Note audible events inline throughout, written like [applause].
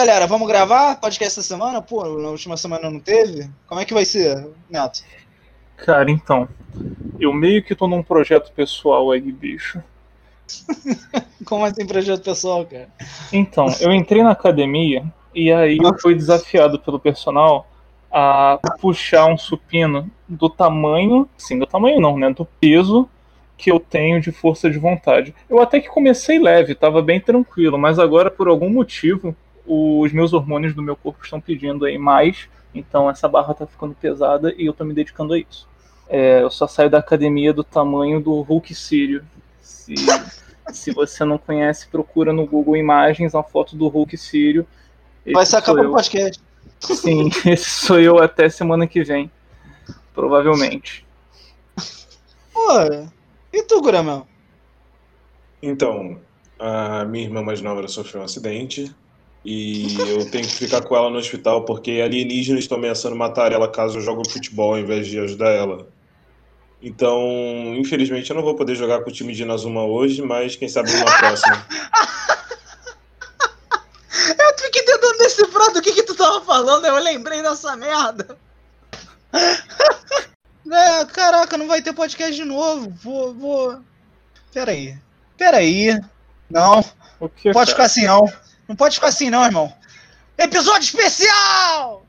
galera, vamos gravar podcast essa semana? Pô, na última semana não teve? Como é que vai ser, Neto? Cara, então. Eu meio que tô num projeto pessoal aí, bicho. [laughs] Como assim projeto pessoal, cara? Então, eu entrei na academia e aí eu fui desafiado pelo personal a puxar um supino do tamanho, sim, do tamanho não, né, do peso que eu tenho de força de vontade. Eu até que comecei leve, tava bem tranquilo, mas agora por algum motivo os meus hormônios do meu corpo estão pedindo aí mais, então essa barra tá ficando pesada e eu tô me dedicando a isso. É, eu só saio da academia do tamanho do Hulk Sírio. Se, se você não conhece, procura no Google Imagens a foto do Hulk Sírio. Vai sacar pro podcast. Sim, [laughs] esse sou eu até semana que vem. Provavelmente. Pô, e tu, Gramel? Então, a minha irmã mais nova sofreu um acidente e eu tenho que ficar com ela no hospital porque alienígenas estão ameaçando matar ela caso eu jogue futebol ao invés de ajudar ela. Então, infelizmente, eu não vou poder jogar com o time de Inazuma hoje, mas quem sabe numa próxima. [laughs] eu fiquei tentando decifrar do que, que tu tava falando, eu lembrei dessa merda. [laughs] é, caraca, não vai ter podcast de novo. Vou. vou... Peraí. Peraí. Não. O que, pode cara? ficar assim, não. Não pode ficar assim, não, irmão. Episódio especial!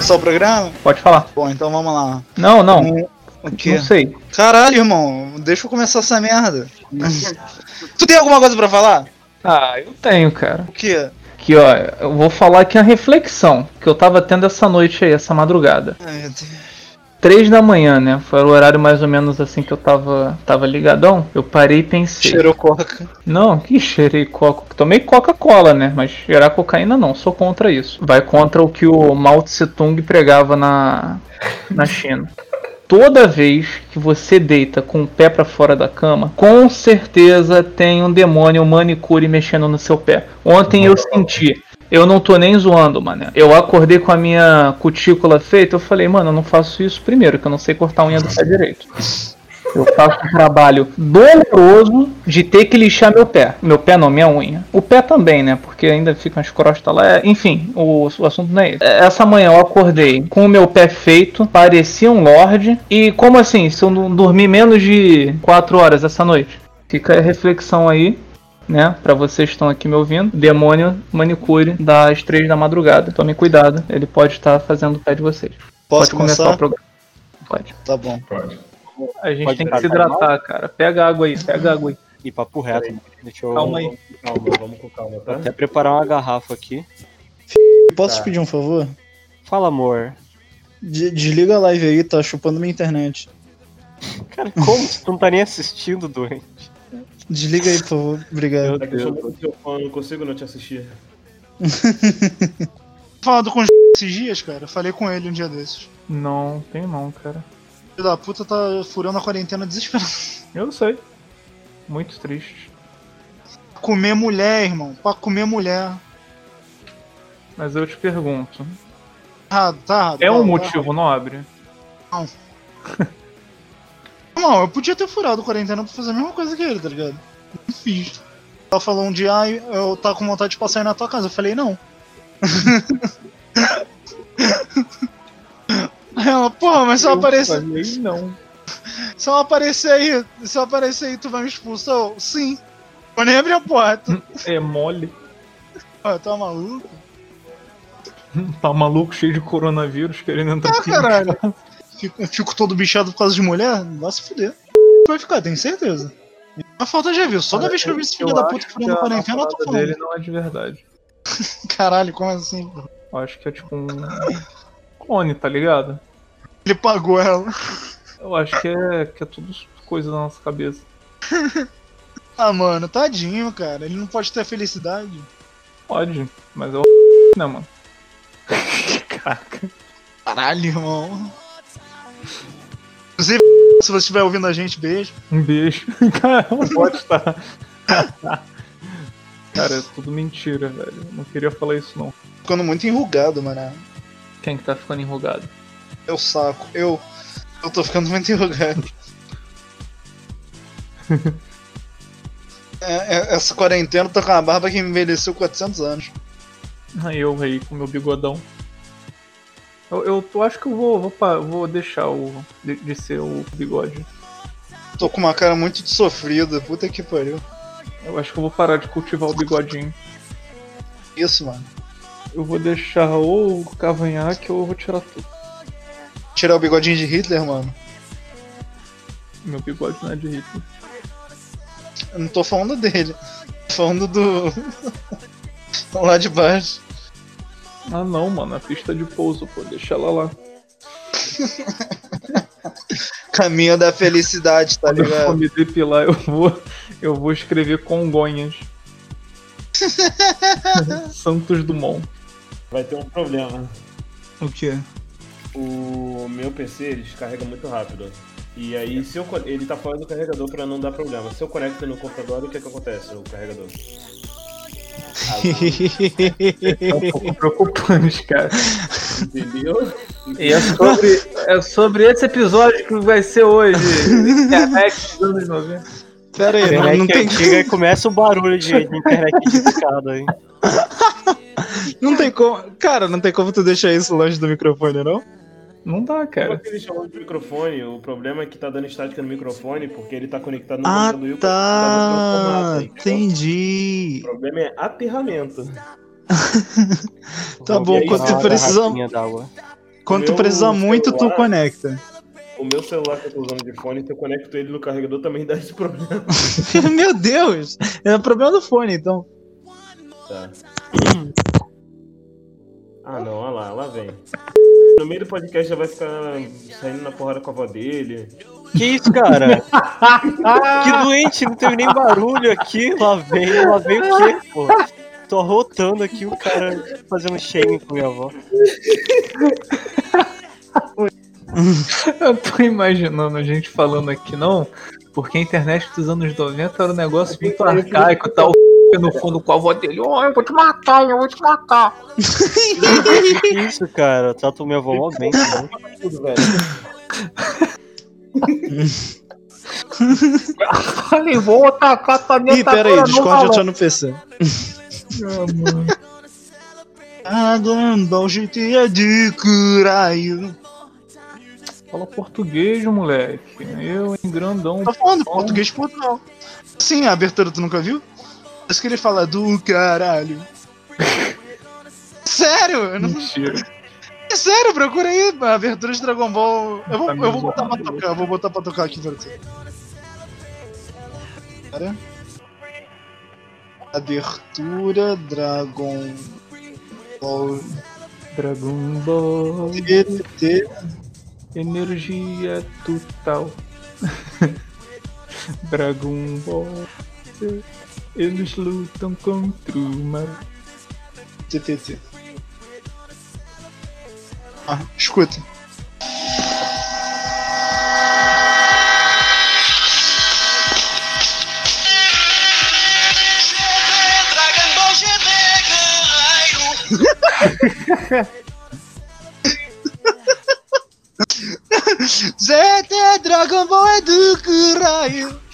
Só o programa? Pode falar. Bom, então vamos lá. Não, não. Um, o quê? Não sei. Caralho, irmão. Deixa eu começar essa merda. [laughs] tu tem alguma coisa para falar? Ah, eu tenho, cara. O quê? Aqui, ó, eu vou falar aqui a reflexão que eu tava tendo essa noite aí, essa madrugada. Ai, Deus. Três da manhã, né? Foi o horário mais ou menos assim que eu tava, tava ligadão. Eu parei e pensei. Cheirou coca. Não, que cheirei coca. Tomei Coca-Cola, né? Mas cheirar cocaína não, sou contra isso. Vai contra o que o Mao Tse Tung pregava na, na China. Toda vez que você deita com o pé para fora da cama, com certeza tem um demônio um manicure mexendo no seu pé. Ontem eu senti eu não tô nem zoando, mano. Eu acordei com a minha cutícula feita, eu falei, mano, eu não faço isso primeiro, que eu não sei cortar a unha do pé [laughs] direito. Eu faço um trabalho doloroso de ter que lixar meu pé. Meu pé não, minha unha. O pé também, né? Porque ainda fica umas crostas lá. É, enfim, o, o assunto não é esse. Essa manhã eu acordei com o meu pé feito, parecia um lorde. E como assim? Se eu não dormir menos de 4 horas essa noite? Fica a reflexão aí né? Para vocês que estão aqui me ouvindo, demônio manicure das três da madrugada. Tome cuidado, ele pode estar fazendo o pé de vocês. Posso pode começar? começar o programa? Pode. Tá bom. Pode. A gente pode tem que se hidratar, cara. Pega água aí, pega água aí. E papo reto. Deixa eu... Calma aí. Calma, vamos com calma, tá? Vou até preparar uma garrafa aqui. Posso tá. te pedir um favor? Fala, amor. Desliga a live aí, tá chupando minha internet. Cara, como? Você não tá nem assistindo, doente? Desliga aí, por favor. Obrigado. É que eu eu não consigo não te assistir. [laughs] Falando com esses dias, cara. Falei com ele um dia desses. Não, tem não, cara. Filho da puta tá furando a quarentena desesperado. Eu sei. Muito triste. Comer mulher, irmão. Pra comer mulher. Mas eu te pergunto. Ah, tá. É tá, um tá, motivo nobre? Não. [laughs] Não, eu podia ter furado quarentena pra fazer a mesma coisa que ele, tá ligado? Não fiz. Ela falou um dia, ah, eu tá com vontade de passar aí na tua casa. Eu falei, não. [laughs] Ela, porra, mas se eu, eu aparecer. Não. [laughs] Se eu aparecer aí, se eu aparecer aí, tu vai me expulsar? Eu, Sim. Eu nem abri a porta. [laughs] É mole. Ah, tá maluco? [laughs] Tá maluco, cheio de coronavírus, querendo entrar ah, aqui. caralho. Fico, fico, todo bichado por causa de mulher? Vai se fuder. Vai ficar, tenho certeza. A falta já viu. Toda vez que eu vi esse filho da puta furando quarentena, eu tô falando. dele não é de verdade. Caralho, como assim? Eu acho que é tipo um clone, tá ligado? Ele pagou ela. Eu acho que é, que é tudo coisa da nossa cabeça. [laughs] ah, mano, tadinho, cara. Ele não pode ter felicidade. Pode, mas é o. [laughs] Né, mano? [laughs] Caraca. Caralho, irmão. Inclusive, se você estiver ouvindo a gente, beijo. Um beijo. Cara, pode estar. Cara, é tudo mentira, velho. Não queria falar isso, não. Ficando muito enrugado, mano. Quem que tá ficando enrugado? Eu saco. Eu. Eu tô ficando muito enrugado. [laughs] É, é, essa quarentena tô com uma barba que envelheceu 400 anos. Ah, eu aí com meu bigodão. Eu, eu, eu acho que eu vou, vou, vou deixar o, de, de ser o bigode. Tô com uma cara muito de sofrida, puta que pariu. Eu acho que eu vou parar de cultivar o bigodinho. Isso, mano. Eu vou deixar ou o cavanhaque ou eu vou tirar tudo. Tirar o bigodinho de Hitler, mano? Meu bigode não é de Hitler. Eu não tô falando dele. Tô falando do. [laughs] lá de baixo. Ah não, mano, a pista de pouso, pô, deixa ela lá. [laughs] Caminho da felicidade, tá ligado? Quando eu me depilar, eu vou, eu vou escrever Congonhas. [laughs] Santos Dumont. Vai ter um problema. O quê? O meu PC ele descarrega muito rápido. E aí, se eu, ele tá fora do carregador pra não dar problema. Se eu conecto no computador, o que que acontece, o carregador? [laughs] é um pouco preocupante, cara. Entendeu? E é sobre, é sobre esse episódio que vai ser hoje. Internet dos anos 90. Pera aí, não, Internet não tem antiga e começa o barulho de, de internet edificada aí. [laughs] Não tem como. Cara, não tem como tu deixar isso longe do microfone, não? Não dá, cara. que ele chamou de microfone? O problema é que tá dando estática no microfone porque ele tá conectado no Ah, computador e o tá. entendeu? Entendi. O problema é aterramento. Tá bom, quando tu d'água. Quando tu meu precisar muito, tu celular- conecta. O meu celular que eu tô usando de fone, se eu conecto ele no carregador, também dá esse problema. [laughs] Meu Deus! É problema do fone, então. Tá. Ah não, olha lá, lá vem. No meio do podcast já vai ficar saindo na porrada com a avó dele. Que isso, cara? [laughs] que doente, não teve nem barulho aqui. Lá vem, lá vem o quê, pô? Tô arrotando aqui o cara fazendo shaming com minha avó. [laughs] Eu tô imaginando a gente falando aqui, não, porque a internet dos anos 90 era um negócio muito arcaico, tá o no fundo com a avó dele, oh, eu vou te matar, eu vou te matar. Que isso, cara? Trato minha avó mal bem? Tudo, velho. Falei, vou tacar tua Ih, pera aí, Discord já tá no PC. Ah, é de caralho. Fala português, moleque. Eu em grandão. Tá falando português Portugal. Sim, a abertura tu nunca viu? Isso que ele fala do caralho. Sério? Eu não... Mentira. É sério, procura aí a abertura de Dragon Ball. Eu vou, eu vou botar pra tocar, eu vou botar pra tocar aqui pra você. Pera. Abertura Dragon Ball Dragon Ball, GT. energia total. [laughs] Dragon Ball, eles lutam contra o mal. TTT. Ah, escuta. [laughs] ZT Dragon Ball é do caralho. GT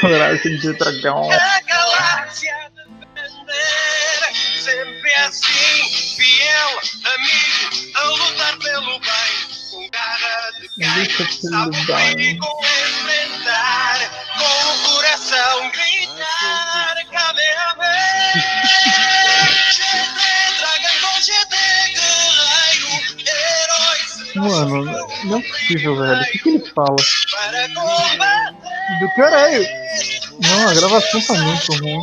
Coragem de dragão. a galáxia defender. Sempre assim, fiel, amigo, a lutar pelo bem. Com garra de pelo sabe o perigo enfrentar. Com o coração Mano, não é possível, velho. O que, que ele fala? Do caralho. Não, a gravação tá muito ruim.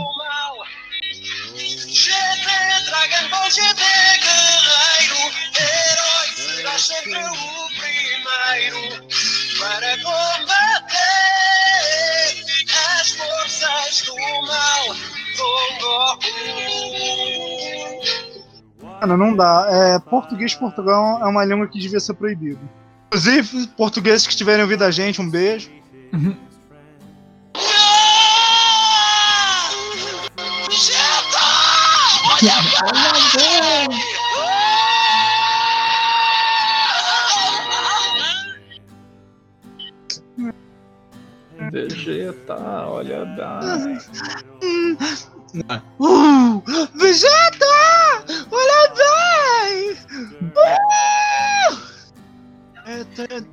Mano, não dá. É, português Portugal é uma língua que devia ser proibida. Inclusive, portugueses que tiverem ouvido a gente, um beijo. Vegeta, olha. Uh, Vegeta!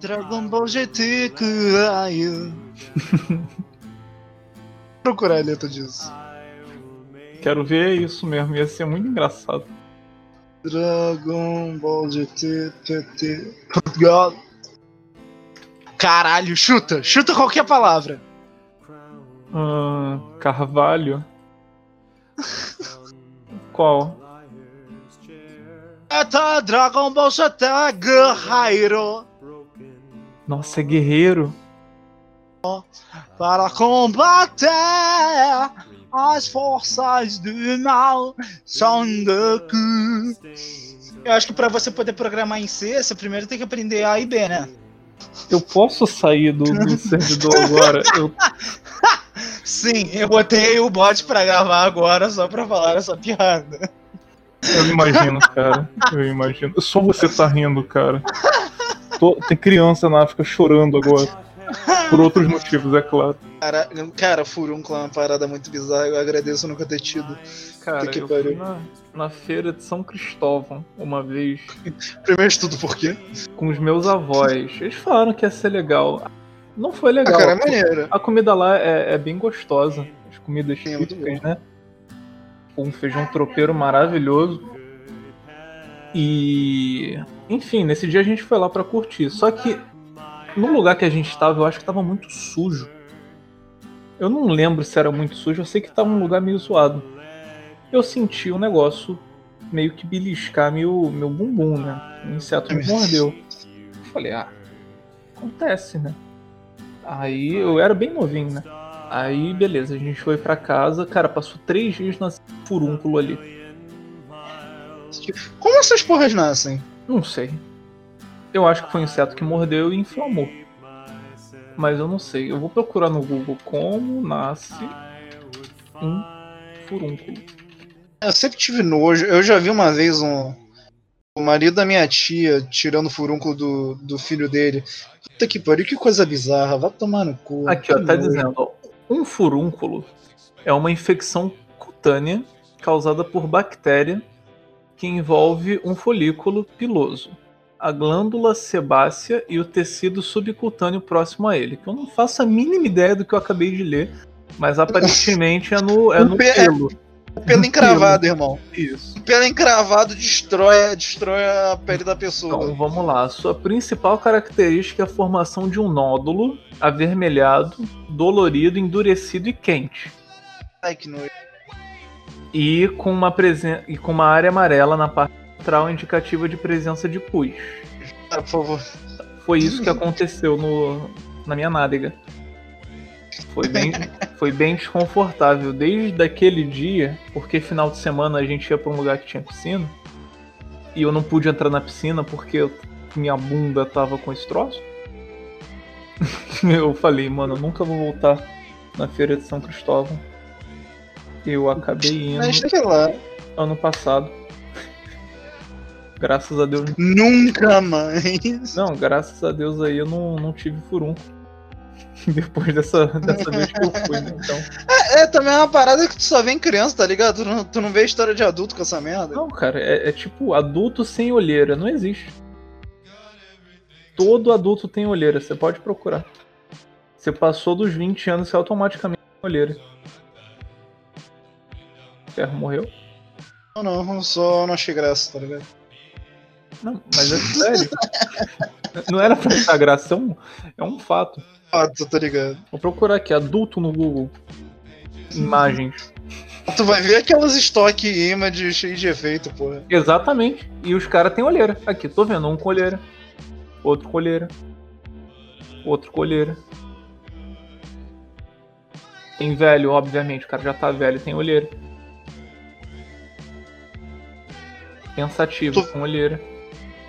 Dragon Ball GT, caralho. [laughs] Procurar a letra disso. Quero ver isso mesmo, ia ser muito engraçado. Dragon Ball GT, TT, Portugal. Caralho, chuta, chuta qualquer palavra. Ah, Carvalho. [laughs] Qual? Eita, Dragon Ball GT, guerreiro. Nossa, é guerreiro. Para combater as forças do mal, Son Goku. Eu acho que pra você poder programar em C, você primeiro tem que aprender A e B, né? Eu posso sair do, do [laughs] servidor agora? Eu, Sim, eu botei o bot pra gravar agora só pra falar essa piada. eu imagino, cara. Eu imagino. Só você tá rindo, cara. Tô- tem criança na África chorando agora. Por outros motivos, é claro. Cara, cara, furúnculo é uma parada muito bizarra, eu agradeço nunca ter tido. Cara, que eu fui na, na feira de São Cristóvão uma vez [laughs] Primeiro de tudo, por quê? com os meus avós. Eles falaram que ia ser legal. Não foi Ah, legal. cara, é maneiro. A comida lá é, é bem gostosa. As comidas é muito típicas, né? Um feijão tropeiro maravilhoso. E. Enfim, nesse dia a gente foi lá pra curtir. Só que no lugar que a gente tava, eu acho que tava muito sujo. Eu não lembro se era muito sujo, eu sei que tava um lugar meio zoado. Eu senti um negócio meio que beliscar meu, meu bumbum, né? Um inseto me mordeu. Falei, ah, acontece, né? Aí eu era bem novinho, né? Aí, beleza, a gente foi pra casa, cara, passou três dias nesse furúnculo ali. Como essas porras nascem? Não sei. Eu acho que foi um inseto que mordeu e inflamou. Mas eu não sei. Eu vou procurar no Google como nasce um furúnculo. Eu sempre tive nojo. Eu já vi uma vez um. O marido da minha tia tirando o furúnculo do, do filho dele. Puta que pariu, que coisa bizarra. Vai tomar no cu. Aqui, ó, tá nojo. dizendo, ó, um furúnculo é uma infecção cutânea causada por bactéria que envolve um folículo piloso, a glândula sebácea e o tecido subcutâneo próximo a ele. Que eu não faço a mínima ideia do que eu acabei de ler, mas aparentemente é no, [laughs] é no Pe- é- pelo. O pelo encravado, irmão. Isso. O pelo encravado destrói, destrói a pele da pessoa. Então vamos lá. Sua principal característica é a formação de um nódulo avermelhado, dolorido, endurecido e quente. Ai, que nojo. E com uma presen e com uma área amarela na parte central indicativa de presença de pus. Cara, por favor. Foi isso que aconteceu no, na minha nádega. Foi bem, [laughs] foi bem desconfortável desde aquele dia, porque final de semana a gente ia pra um lugar que tinha piscina e eu não pude entrar na piscina porque minha bunda tava com esse troço. [laughs] Eu falei, mano, eu nunca vou voltar na feira de São Cristóvão. Eu acabei indo Mas sei lá. ano passado. Graças a Deus. Nunca mais. Não, graças a Deus aí eu não, não tive furum. [laughs] Depois dessa, dessa vez que eu fui, né? Então. É, também é uma parada que tu só vê em criança, tá ligado? Tu não, tu não vê história de adulto com essa merda. Não, cara, é, é tipo adulto sem olheira. Não existe. Todo adulto tem olheira, você pode procurar. Você passou dos 20 anos, você automaticamente tem olheira. Ferro morreu? Não, não, eu só não achei graça, tá ligado? Não, mas é sério. Não era pra achar graça, é um, é um fato. Tu tá ligado. Vou procurar aqui, adulto no Google. Imagens. [laughs] Tu vai ver aquelas stock images cheias de efeito, porra. Exatamente. E os caras têm olheira. Aqui, tô vendo um com olheira. Outro com olheira. Outro com olheira. Tem velho, obviamente. O cara já tá velho, tem olheira. Pensativo, Tu- com olheira.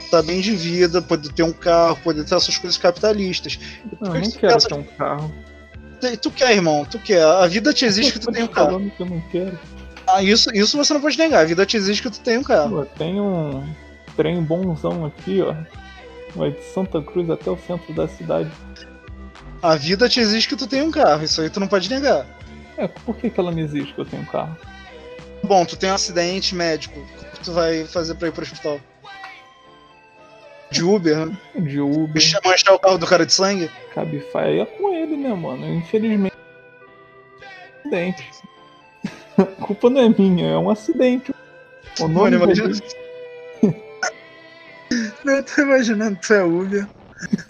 Tá bem de vida, pode ter um carro, pode ter essas coisas capitalistas. Que eu não quero pensa- ter um carro. Tu- quer, irmão, tu quer. A vida te exige que tu tenha um carro. que eu não quero. Ah, isso, isso você não pode negar. A vida te exige que tu tenha um carro. Pô, tem um trem bonzão aqui, ó. Vai de Santa Cruz até o centro da cidade. A vida te exige que tu tenha um carro. Isso aí tu não pode negar. É, por que, que ela me exige que eu tenha um carro? Bom, tu tem um acidente médico. Que tu vai fazer pra ir pro hospital? De Uber, né? De Uber, Deixa manchar o carro do cara de sangue? Cabify é com ele, né, mano? Infelizmente. Acidente. A culpa não é minha, é um acidente. O nome Mano, imagina. Não, [laughs] tô imaginando tu é Uber.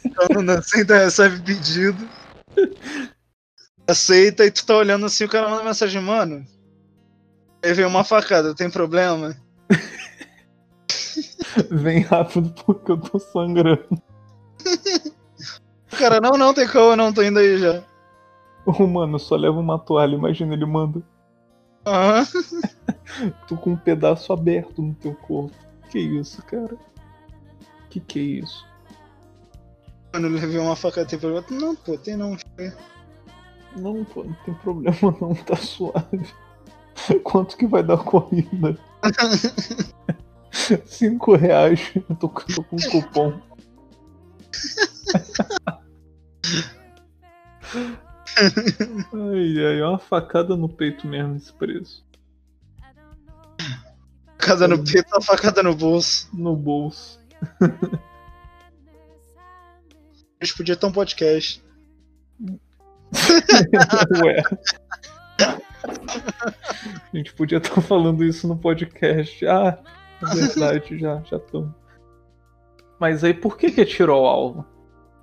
Então, não aceita, recebe pedido. Aceita e tu tá olhando assim, o cara manda mensagem, mano. Aí veio uma facada, tem problema? [laughs] Vem rápido porque eu tô sangrando. [laughs] Cara, não, não, tem como, não, tô indo aí já. Ô, mano, só leva uma toalha, imagina, ele manda. Aham. [laughs] Tu com um pedaço aberto no teu corpo. Que isso, cara? Que que é isso? Mano, eu levei uma facada, tem problema? Não, pô, tem não. Não, pô, não tem problema não, tá suave. Quanto que vai dar a corrida? [laughs] Cinco reais. Eu tô, com- tô com um cupom. Ai, ai, é uma facada no peito mesmo esse preço. Facada no peito, uma facada no bolso. No bolso. A gente podia ter um podcast. [laughs] Ué. [laughs] A gente podia estar falando isso no podcast. Ah, é [laughs] verdade, já, já tô. Mas aí por que que atirou o alvo?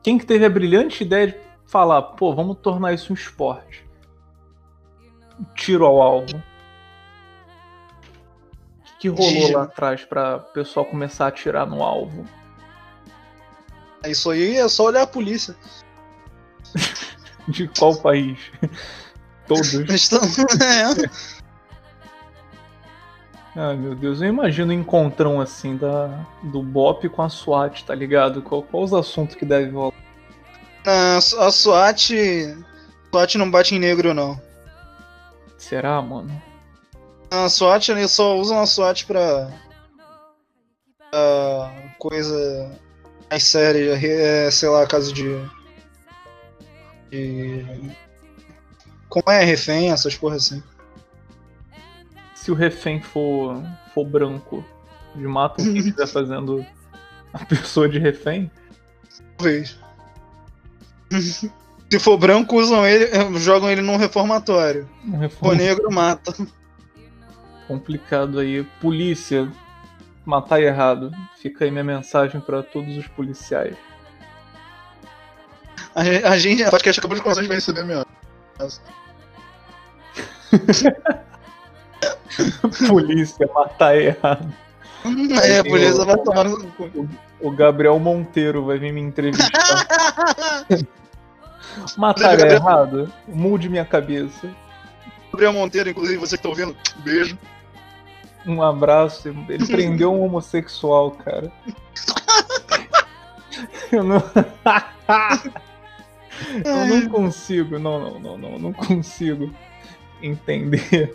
Quem que teve a brilhante ideia de falar, pô, vamos tornar isso um esporte? Tiro ao alvo. O que, que rolou Gigi. lá atrás pra o pessoal começar a atirar no alvo? Isso aí é só olhar a polícia. [laughs] De qual país? Todos. [laughs] É. Ai meu Deus, eu imagino um encontrão assim da, do Bop com a SWAT, tá ligado? Qual, qual os assuntos que deve rolar? Na- A SWAT. SWAT não bate em negro, não. Será, mano? A SWAT, eles só usam a SWAT pra. pra coisa mais séria, é, sei lá, caso de. de. Como é refém, essas porra assim. Se o refém for, for branco, eles matam quem [laughs] estiver fazendo a pessoa de refém? Talvez. Se for branco, usam ele, jogam ele num reformatório. Um Se for reforma negro, mata. complicado aí. Polícia, matar errado. Fica aí minha mensagem pra todos os policiais. A, gen- a gente, a podcast acabou de começar, a gente vai receber minha. [laughs] Polícia, matar errado. [laughs] É, a polícia vai tomar no cu. O Gabriel Monteiro vai vir me entrevistar. [laughs] Matar errado? Mude minha cabeça. Gabriel Monteiro, inclusive, você que tá ouvindo, beijo. Um abraço. Ele prendeu um homossexual, cara. Eu não. Eu não consigo, não, não, não, não, não consigo entender.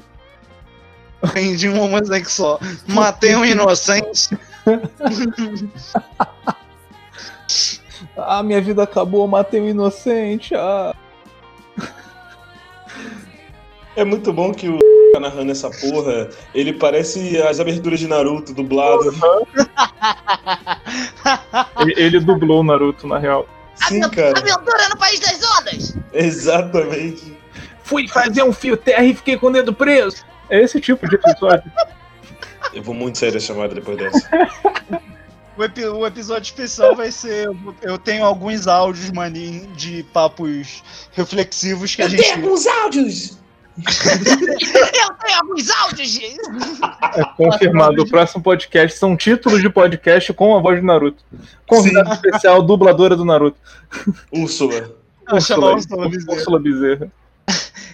Prendi um homossexual. [laughs] Matei um inocente. [laughs] Ah, minha vida acabou, matei um inocente. Ah. É muito bom que o [laughs] tá narrando essa porra, ele parece as aberturas de Naruto dublado. Ele, ele dublou o Naruto, na real. Sim, cara. Aventura no País das Ondas! Exatamente. Fui fazer um fio terra e fiquei com o dedo preso. É esse tipo de episódio. Eu vou muito sair da chamada depois dessa. [laughs] O, epi- o episódio especial vai ser. Eu tenho alguns áudios, maninho, de papos reflexivos que a gente. alguns áudios! Eu tenho alguns áudios. É confirmado. O próximo podcast são títulos de podcast com a voz do Naruto. Convidado especial, dubladora do Naruto. Úrsula. Úrsula, Ursula Bezerra. Úrsula Bezerra.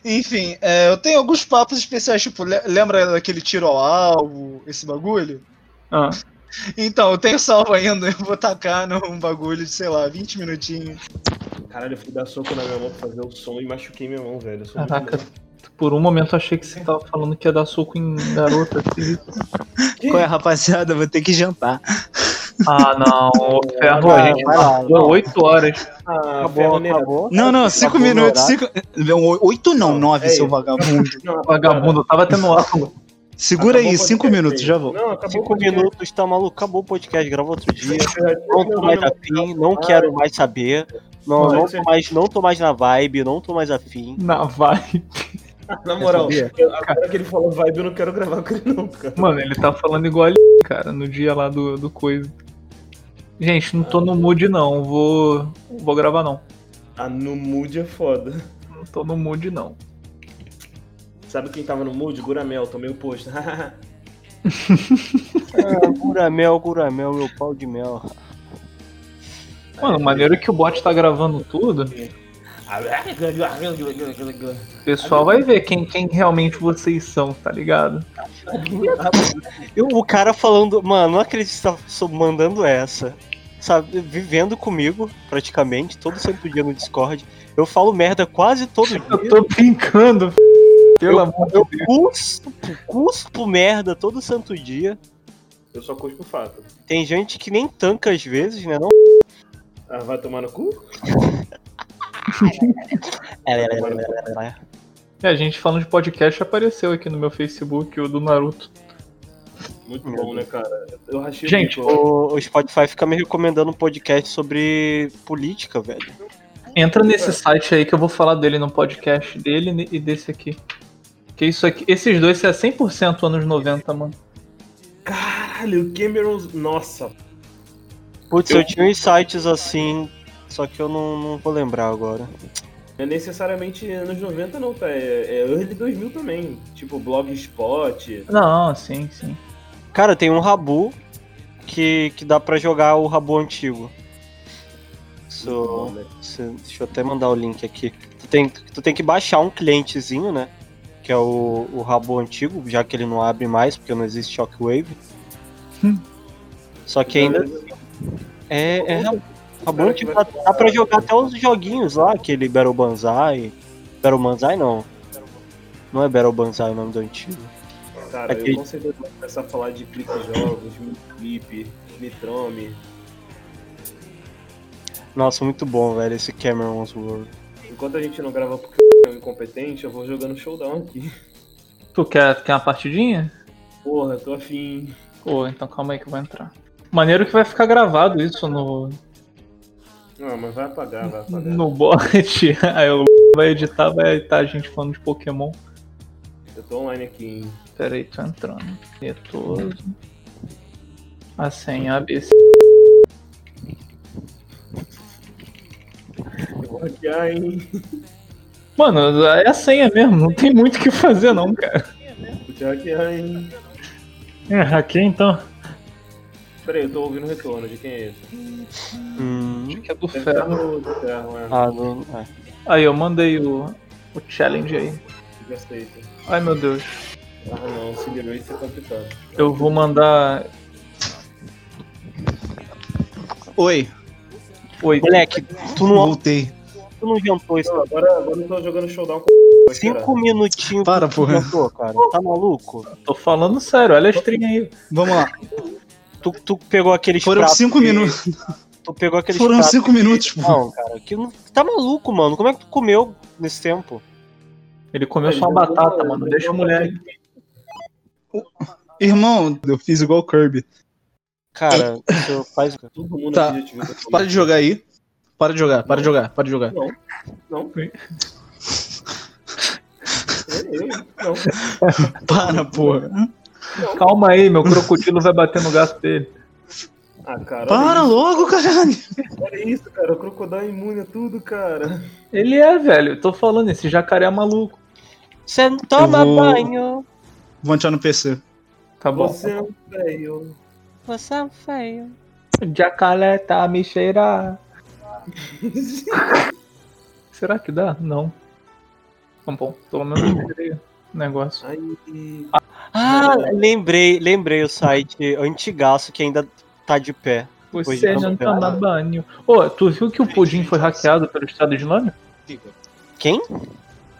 Enfim, é, eu tenho alguns papos especiais, tipo, le- lembra daquele tiro ao alvo, esse bagulho? Ah, Então, eu tenho salvo ainda, eu vou tacar num bagulho de, sei lá, 20 minutinhos. Caralho, eu fui dar soco na minha mão pra fazer o som e machuquei minha mão, velho. Eu sou muito caraca. bom. Por um momento achei que você tava falando que ia dar soco em garota. assim. [laughs] Qual é, rapaziada? Vou ter que jantar. Ah, não. Ô, Ferro, a gente não. 8 horas. Ah, Acabou, ferro nele. acabou. Não, não, 5 Acabou meu minutos. Cinco... Oito não, nove, é seu isso. vagabundo. Não, Vagabundo, eu tava tendo aula. Segura acabou aí, o 5 podcast minutos, aí. já vou. Não, acabou o Cinco minutos, tá maluco? Acabou o podcast, grava outro dia. Não tô mais afim, não quero mais saber. Não, Não, tô mais, não tô mais na vibe, não tô mais afim. Na vibe. Na moral, eu- agora que ele falou vibe, eu não quero gravar com ele não, cara. Mano, ele tá falando igual ali, cara, no dia lá do, do coisa. Gente, não tô no mood não, vou. Vou gravar não. Ah, no mood é foda. Não tô no mood não. Sabe quem tava no mood? Guramel, tomei o posto. Ah, [laughs] [laughs] guramel, guramel, meu pau de mel. Mano, maneiro que o bot tá gravando tudo. O pessoal vai ver quem, quem realmente vocês são, tá ligado? Eu, o cara falando, mano, não acredito que você tá mandando essa. Sabe, vivendo comigo, praticamente, todo santo dia no Discord. Eu falo merda quase todo dia. Eu tô brincando, pelo amor de Eu Deus. cuspo, cuspo merda todo santo dia. Eu só cuspo fato. Tem gente que nem tanca às vezes, né? Não? Ah, vai tomar no cu? [laughs] É, a gente falando de podcast apareceu aqui no meu Facebook, o do Naruto. Muito bom, né, cara? Eu rachei o Gente. O, o Spotify fica me recomendando um podcast sobre política, velho. Entra nesse site aí que eu vou falar dele no podcast dele e desse aqui. Que isso aqui, esses dois é 100% anos 90, mano. Caralho, o Cameron. Nossa. Putz, eu tinha uns sites assim, só que eu não, não vou lembrar agora. Não é necessariamente anos 90, não, tá? É, é early 2000 também. Tipo, Blogspot. Não, sim, sim. Cara, tem um Rabu que, que dá pra jogar o Rabu antigo. So, né? se- deixa eu até mandar o link aqui. Tu tem, tu tem que baixar um clientezinho, né? Que é o, o Rabu antigo, já que ele não abre mais, porque não existe Shockwave. Hum. Só que ainda é, é Rabu. Rabu antigo, dá, dá pra jogar até os joguinhos lá, aquele Battle Banzai. Battle Banzai não. Não é Battle Banzai o nome do antigo. Cara, Aquele- eu com certeza vou começar a falar de clipe jogos, clipe, Mitrome. Nossa, muito bom, velho, esse Cameron's World. Enquanto a gente não grava porque é um incompetente, eu vou jogando showdown aqui. Tu quer, quer uma partidinha? Porra, tô afim. Pô, então calma aí que eu vou entrar. Maneiro que vai ficar gravado isso no, Não, mas vai apagar, vai apagar. no bot. [laughs] Aí o [laughs] vai editar, vai editar a gente falando de Pokémon. Eu tô online aqui, hein? Pera aí, tô entrando. Retoso. A senha ABC. Eu vou hackear, hein? Mano, é a senha mesmo, não tem muito o que fazer não, cara. Vou te hackear, hein? É, aqui então. Peraí, eu tô ouvindo o retorno de quem é esse? Hum. Acho que é do Deve ferro. no do ferro, é. Ah, não. É. Aí, eu mandei o, o challenge aí. Aceita. Ai meu Deus. Ah não, Cigarette isso é complicado. Eu vou mandar. Oi, Oi. Moleque, tu não, voltei. tu não jantou isso. Não, agora, agora eu tô jogando showdown com. Cinco minutinhos Para, tu porra. jantou, cara. Tá maluco? Tô falando sério, olha a stream aí. Vamos lá. Tu, tu pegou aqueles Foram pratos cinco que- minutos. Tu pegou aqueles Foram pratos cinco que- minutos, pô. Não, cara, que tá maluco, mano. Como é que tu comeu nesse tempo? Ele comeu só uma batata, mano. Deixa o moleque. Irmão, eu fiz igual o Kirby. Cara, você faz. Todo mundo Tá. Para de jogar aí. Para de jogar, para de jogar, para de jogar. Não, não. É eu, não. Para, porra. Calma aí, meu crocodilo vai bater no gato dele. Ah, cara. Para logo, caralho. olha isso, cara. O crocodilo imune a tudo, cara. Ele é, velho. Eu tô falando, esse jacaré é maluco. Você não toma Eu vou- banho. Vou entrar no PC. Tá bom. Você é um velho. Você é um feio. Jacaré tá me cheirar. [laughs] Será que dá? Não. Tá bom, pelo menos tirei o negócio. Aí. Ah, lembrei, lembrei o site antigaço que ainda tá de pé. Você Pois não não, toma cara. banho. Ô, tu viu que o Pudim foi hackeado pelo Estado Islâmico? Quem?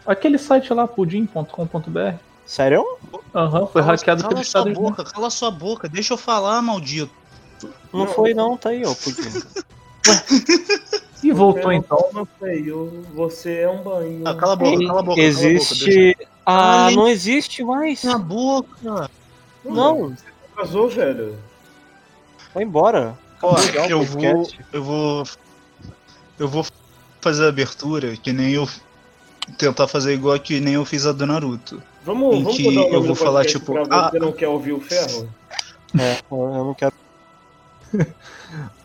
Aquele site lá, pudim.com.br. Sério? Aham, foi hackeado pelo Cala Estado sua Islâmico. boca, cala sua boca. Deixa eu falar, maldito. Não, foi não, tá aí, ó, pudim. [laughs] E voltou não então. toma feio. Você é um banho. Ah, cala a boca, cala a boca. Existe. Ah, Ai. não existe mais. Cala a boca. Não, Casou, velho. vai embora. Ó, eu vou, eu vou. Eu vou fazer a abertura que nem eu. Tentar fazer igual que nem eu fiz a do Naruto. Vamos, Em vamos que mudar o nome eu vou do falar, tipo, pra você ah- não quer ouvir o ferro? É, eu não quero. [laughs]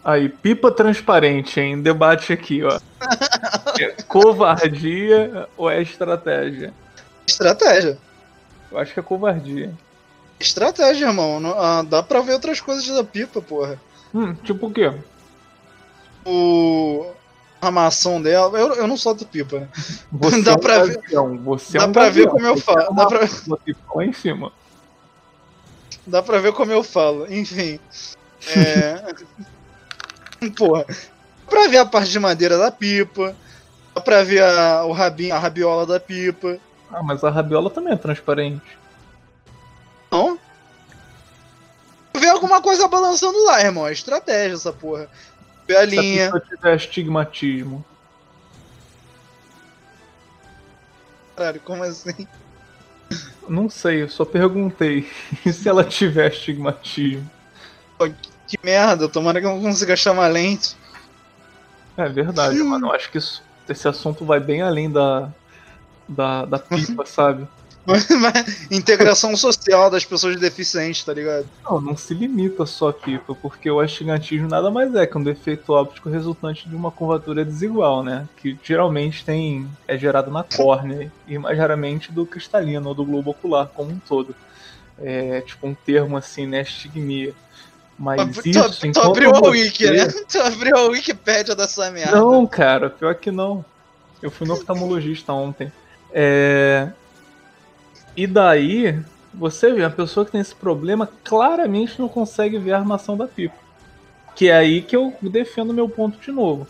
Aí, pipa transparente, hein? Debate aqui, ó. [laughs] Covardia ou é estratégia? Estratégia. Eu acho que é covardia. Estratégia, irmão. Não- ah, dá pra ver outras coisas da pipa, porra. Hum, tipo o quê? O. A maçã dela. Eu, eu não solto pipa, né? [laughs] Você Dá é um pra ver- Você é Dá um pra ver como eu Você falo. é Dá pra, lá em cima. dá pra ver como eu falo. Enfim. É. [laughs] porra. Dá pra ver a parte de madeira da pipa. Dá pra ver a, o rabinho, a rabiola da pipa. Ah, mas a rabiola também é transparente. Não? Vê alguma coisa balançando lá, irmão. É estratégia essa porra. Vê a Se linha. a pessoa tiver astigmatismo. Caralho, como assim? Não sei, eu só perguntei. [laughs] E se ela tiver astigmatismo? Que merda, tomara que eu não consiga chamar lente. É verdade, Hum. mano. Eu acho que isso- esse assunto vai bem além da, da, da pipa, [laughs] sabe? Integração social das pessoas deficientes, tá ligado? Não, não se limita só a pipa, porque o astigmatismo nada mais é que um defeito óptico resultante de uma curvatura desigual, né? Que geralmente tem é gerado na córnea e mais raramente do cristalino ou do globo ocular como um todo. É tipo um termo assim, né? Astigmia. Mas Tu, tu, isso, tu enquanto abriu a wiki, né? [laughs] Tu abriu a Wikipédia dessa merda. Não, cara, pior que não. Eu fui no oftalmologista ontem. É... E daí, você vê, a pessoa que tem esse problema claramente não consegue ver a armação da pipa. Que é aí que eu defendo meu ponto de novo.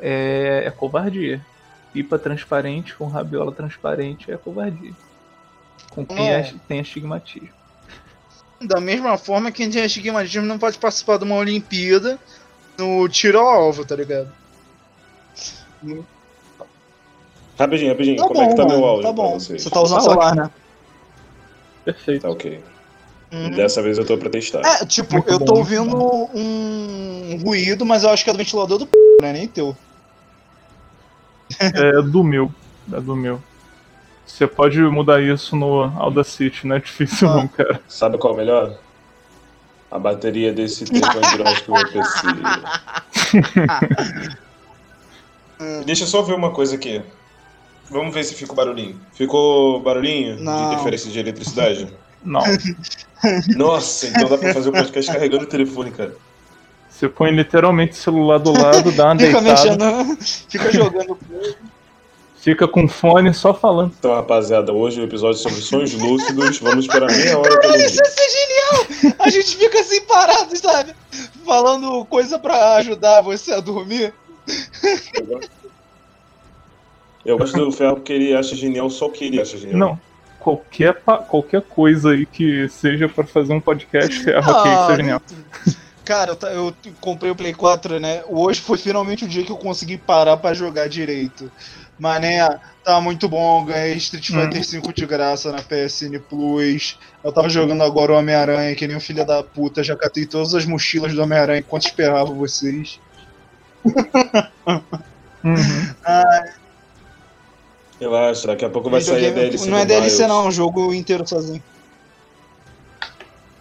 É, é covardia. Pipa transparente com rabiola transparente é covardia. Com quem é- tem astigmatismo. Da mesma forma que quem tem astigmatismo não pode participar de uma Olimpíada no tiro ao alvo, tá ligado? Rapidinho, rapidinho. Como é que tá meu áudio tá pra bom. vocês? Você tá usando Tá celular, né? Perfeito. Tá ok. Uhum. Dessa vez eu tô pra testar. É, tipo, Muito eu bom, tô ouvindo um ruído, mas eu acho que é do ventilador do p, né? Nem teu. É do meu. É do meu. Você pode mudar isso no Audacity, [laughs] não é difícil Ah. não, cara. Sabe qual é o melhor? A bateria desse telefone hidráulico que eu preciso. [laughs] Deixa eu só ver uma coisa aqui. Vamos ver se fica o barulhinho. Ficou barulhinho Não. de interferência de eletricidade? Não. [laughs] Nossa, então dá pra fazer o podcast carregando o telefone, cara. Você põe literalmente o celular do lado, dá uma Fica deitada, mexendo, fica jogando. fica com fone só falando. Então, rapaziada, hoje o episódio sobre sonhos lúcidos. Vamos esperar meia hora dormir. Isso ia ser genial! A gente fica assim parado, sabe? Falando coisa pra ajudar você a dormir. Eu gosto do Ferro porque ele acha genial só o que ele acha genial. Não. Qualquer, qualquer coisa aí que seja pra fazer um podcast ferro, ok, isso é genial. [laughs] Cara, eu, comprei o Play 4, né? Hoje foi finalmente o dia que eu consegui parar pra jogar direito. Mas, né, tá muito bom. Ganhei Street Hum. Fighter 5 de graça na PSN Plus. Eu tava jogando agora o Homem-Aranha, que nem um filho da puta. Já catei todas as mochilas do Homem-Aranha enquanto esperava vocês. [laughs] Uhum. Relaxa, daqui a pouco vai sair a DLC. não é DLC, Miles. não, é um jogo inteiro sozinho.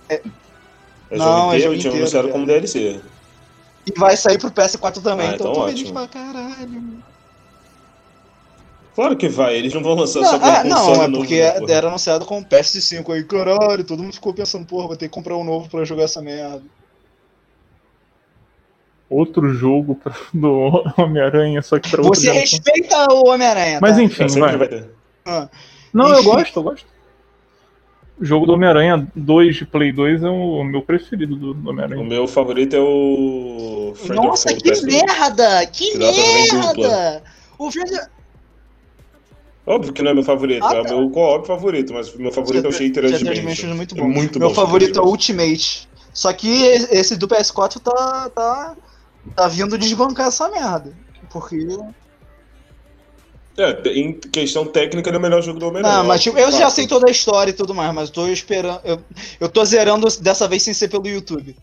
É Não, jogo é inteiro, jogo tinha anunciado como DLC. E vai sair pro PS4 também, Ah, então, então tô ótimo. feliz pra caralho. Claro que vai, eles não vão lançar Não, só pra ah, não, é novo, porque né, porra? era anunciado como PS5 aí, caralho, todo mundo ficou pensando, porra, vou ter que comprar um novo pra jogar essa merda. Outro jogo pra- [laughs] do Homem-Aranha, só que pra outro Você respeita o Homem-Aranha, Mas tá? enfim, É, vai. vai ter. Não, eu gosto, eu gosto. O jogo do Homem-Aranha 2 de Play 2 é o meu preferido do, do O Homem-Aranha. meu favorito é o Friend Nossa, que PS2. merda! Que merda! O Friend... Óbvio que não é meu favorito, Ah, é o meu co-op favorito, mas o meu favorito é o Shattered Dimensions. É muito É bom. muito Meu bom, favorito é o Ultimate. Só que esse do PS4 tá, tá, tá vindo desbancar essa merda. Porque. É, em questão técnica, ele é o melhor jogo do Homem-Aranha. Não, mas tipo, eu já sei toda a história e tudo mais, mas eu tô esperando. Eu, eu tô zerando dessa vez sem ser pelo YouTube.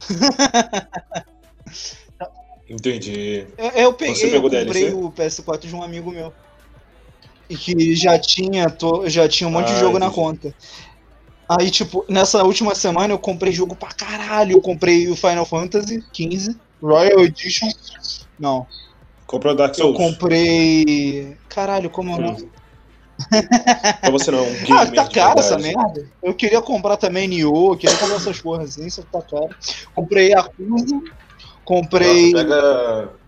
[laughs] Entendi. Eu, eu peguei, Você eu comprei DLC? o PS4 de um amigo meu. E que já tinha, to- já tinha um monte de Ah, jogo na conta. Aí, tipo, nessa última semana eu comprei jogo pra caralho. Eu comprei o Final Fantasy XV, Royal Edition. Não, Comprou Dark eu Souls? comprei. Caralho, como é o nome? Pra você não, [laughs] um Ah, tá caro essa merda. Eu queria comprar também Nioh, eu queria comprar essas porras assim, só que tá caro. Comprei Yakuza, comprei. Nossa, pega...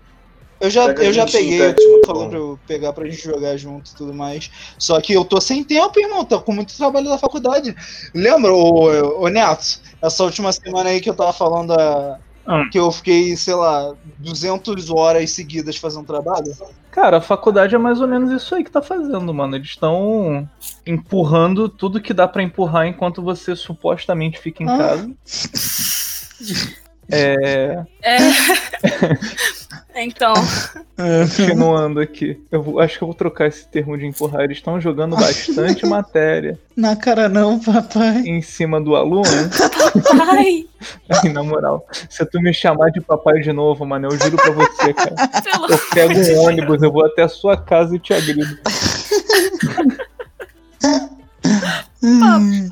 eu já, pega eu já peguei, Impact, muito falou pra eu pegar pra gente jogar junto e tudo mais. Só que eu tô sem tempo, irmão, tô com muito trabalho da faculdade. Lembra, ô, ô Neto, essa última semana aí que eu tava falando a- Hum. que eu fiquei, sei lá, 200 horas seguidas fazendo trabalho? Cara, a faculdade é mais ou menos isso aí que tá fazendo, mano. Eles estão empurrando tudo que dá pra empurrar enquanto você supostamente fica em Ah. casa. [laughs] É. É. [laughs] então, [laughs] Continuando aqui. Eu vou- acho que eu vou trocar esse termo de empurrar. Eles estão jogando bastante [laughs] matéria Na cara não, papai. em cima do aluno. [laughs] ai, Aí, na moral, se tu me chamar de papai de novo, mano, eu juro pra você, cara. pelo Eu pego um ônibus, eu vou até a sua casa e te agrido.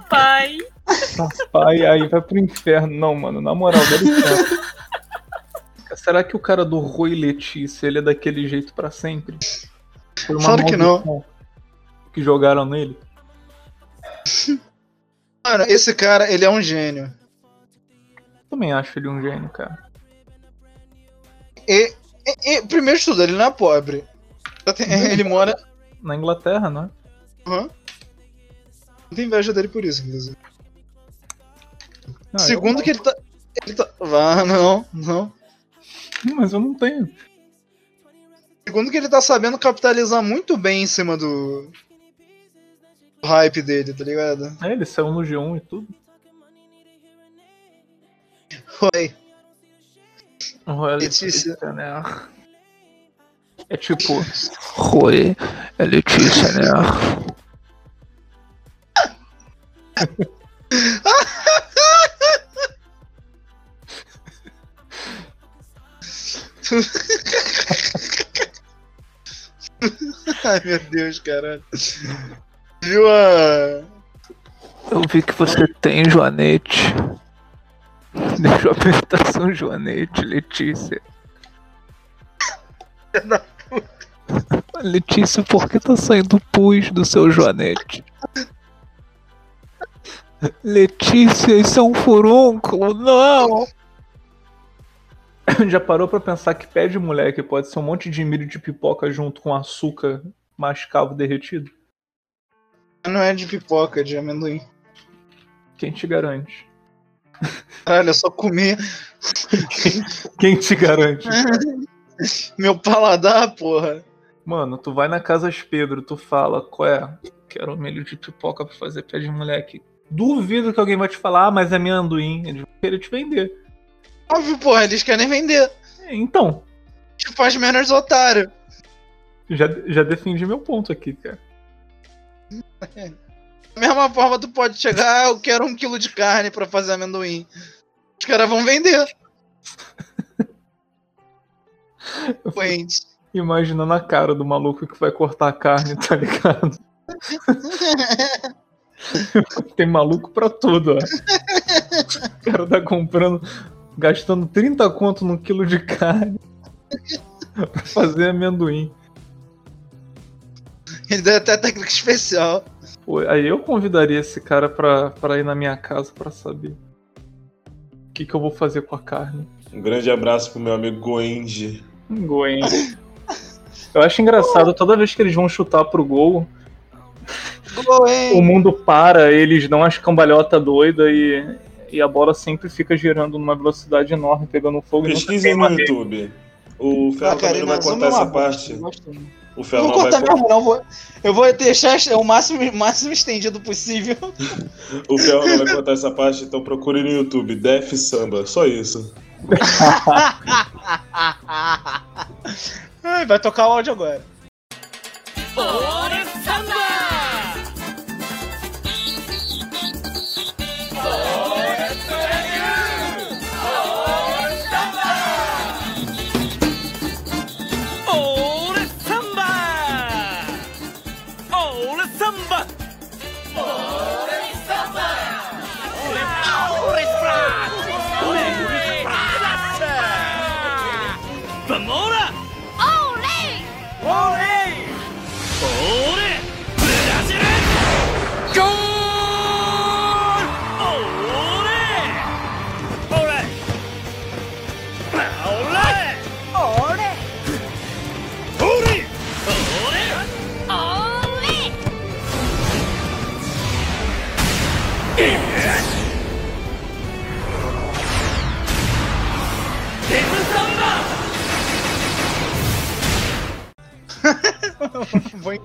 pai. Papai, aí vai pro inferno. Não, mano, na moral, dá licença. Será que o cara do Rui Letícia, ele é daquele jeito pra sempre? Foi Claro que não. Que jogaram nele? [laughs] Mano, esse cara, ele é um gênio. Também acho ele um gênio, cara. E, e- e, primeiro de tudo, ele não é pobre. Ele mora. Na Inglaterra, não é? Hã? Não tem inveja dele por isso, inclusive. Não, Segundo que ele tá. Ele tá. Ah, não, não. [laughs] Mas eu não tenho. Segundo que ele tá sabendo capitalizar muito bem em cima do. do hype dele, tá ligado? É, ele saiu no G1 e tudo. Foi. Olha, Letícia. né? É tipo. [laughs] Oi, é Letícia, né? [laughs] [laughs] Ai meu Deus, caralho. Viu a. Eu vi que você tem Joanete. Deixa eu apertar São Joanete, Letícia. [laughs] Letícia, por que tá saindo pus do seu Joanete? Letícia, isso é um furúnculo, não! [laughs] Já parou pra pensar que pé de moleque pode ser um monte de milho de pipoca junto com açúcar mascavo derretido? Não é de pipoca, é de amendoim. Quem te garante? Caralho, é só comer Quem te garante? [laughs] meu paladar, porra. Mano, tu vai na Casas Pedro, tu fala, qual é? Quero milho de pipoca pra fazer pé de moleque. Duvido que alguém vai te falar, ah, mas é amendoim. Eles vão querer te vender. Óbvio, porra, eles querem vender. É, Então, Tipo, as menores otário. já, já defendi meu ponto aqui, cara. Da mesma forma, tu pode chegar, ah, eu quero um quilo de carne pra fazer amendoim. Os caras vão vender. [laughs] Doente. Imaginando a cara do maluco que vai cortar a carne, tá ligado? [laughs] Tem maluco pra tudo, ó. O cara tá comprando, gastando 30 conto num quilo de carne [laughs] pra fazer amendoim. Ele deu até técnica especial. Pô, aí eu convidaria esse cara pra, pra ir na minha casa pra saber o que, que eu vou fazer com a carne. Um grande abraço pro meu amigo Goenji. Goen. Eu acho engraçado, toda vez que eles vão chutar pro gol, o mundo para, eles dão umas cambalhotas doidas e, e a bola sempre fica girando numa velocidade enorme, pegando fogo e Pesquisem no. YouTube. O Ferro Ah, cara, também não vai cortar essa parte. O Não Ferro vou não vai cortar mesmo, não. Vou, eu vou deixar o máximo, máximo estendido possível. [laughs] O Ferro não vai cortar essa parte, então procure no YouTube. Def Samba, só isso. [laughs] Ai, vai tocar o áudio agora. vou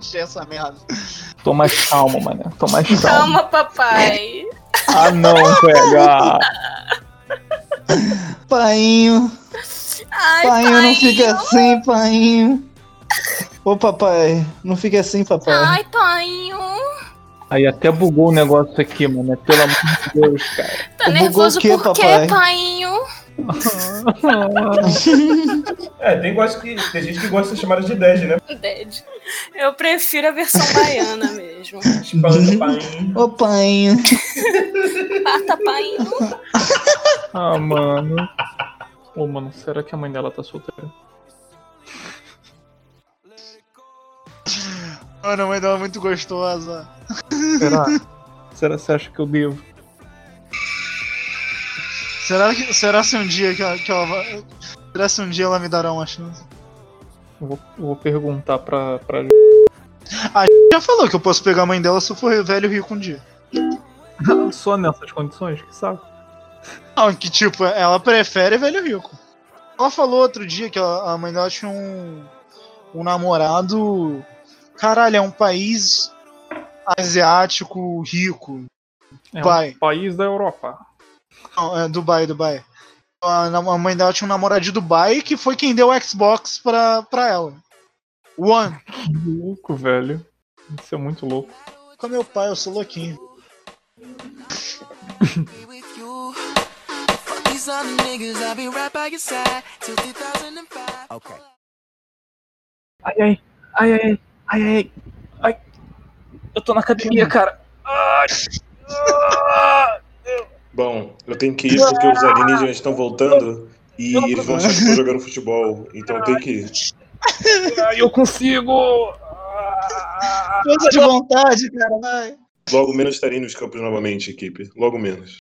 encher essa merda. Tô mais calmo, mané. Tô mais calmo. Calma, papai. Ah não, velho. Ah. Painho, Ai, painho, pai. não fica assim, painho. Ô papai, não fica assim, papai. Ai, painho. Aí até bugou o negócio aqui, mano. Pelo amor de Deus, cara. Tá Bugou nervoso o quê, por quê, papai? painho? É, tem, gosto que, tem gente que gosta de ser chamada de Dead, né? [laughs] Dead. Eu prefiro a versão baiana mesmo. Chipando pai. Ô painho. Parta, painho. Ah, mano. Ô, mano, será que a mãe dela tá solteira? Mano, a mãe dela é muito gostosa. Será? [laughs] será que você acha que eu devo? Será que será se um dia que ela, que ela vai. Será se um dia ela me dará uma chance? Eu vou, vou perguntar pra, pra. Já falou que eu posso pegar a mãe dela se eu for velho e rico um dia. [laughs] Só nessas condições, que saco. Não, que tipo, ela prefere velho rico. Ela falou outro dia que ela- a mãe dela tinha um, um namorado. Caralho, é um país asiático rico. É um Dubai. país da Europa. Não, é Dubai, Dubai. A, a mãe dela tinha um namorado de Dubai que foi quem deu o Xbox pra, pra ela. One. Que louco, velho. Isso é muito louco. Com meu pai, eu sou louquinho. with you. Fuck these other niggas, I'll be right by your side till 2005. Okay. Ai, ai, ai, ai, ai, ai, ai. Eu tô na academia, cara. Ai. Ah. [laughs] Bom, eu tenho que ir porque os alienígenas estão voltando e eles vão achar que eu tô jogando futebol, então eu tenho que ir. Eu consigo! Força de vontade, cara, vai. Logo menos estarei nos campos novamente, equipe. Logo menos.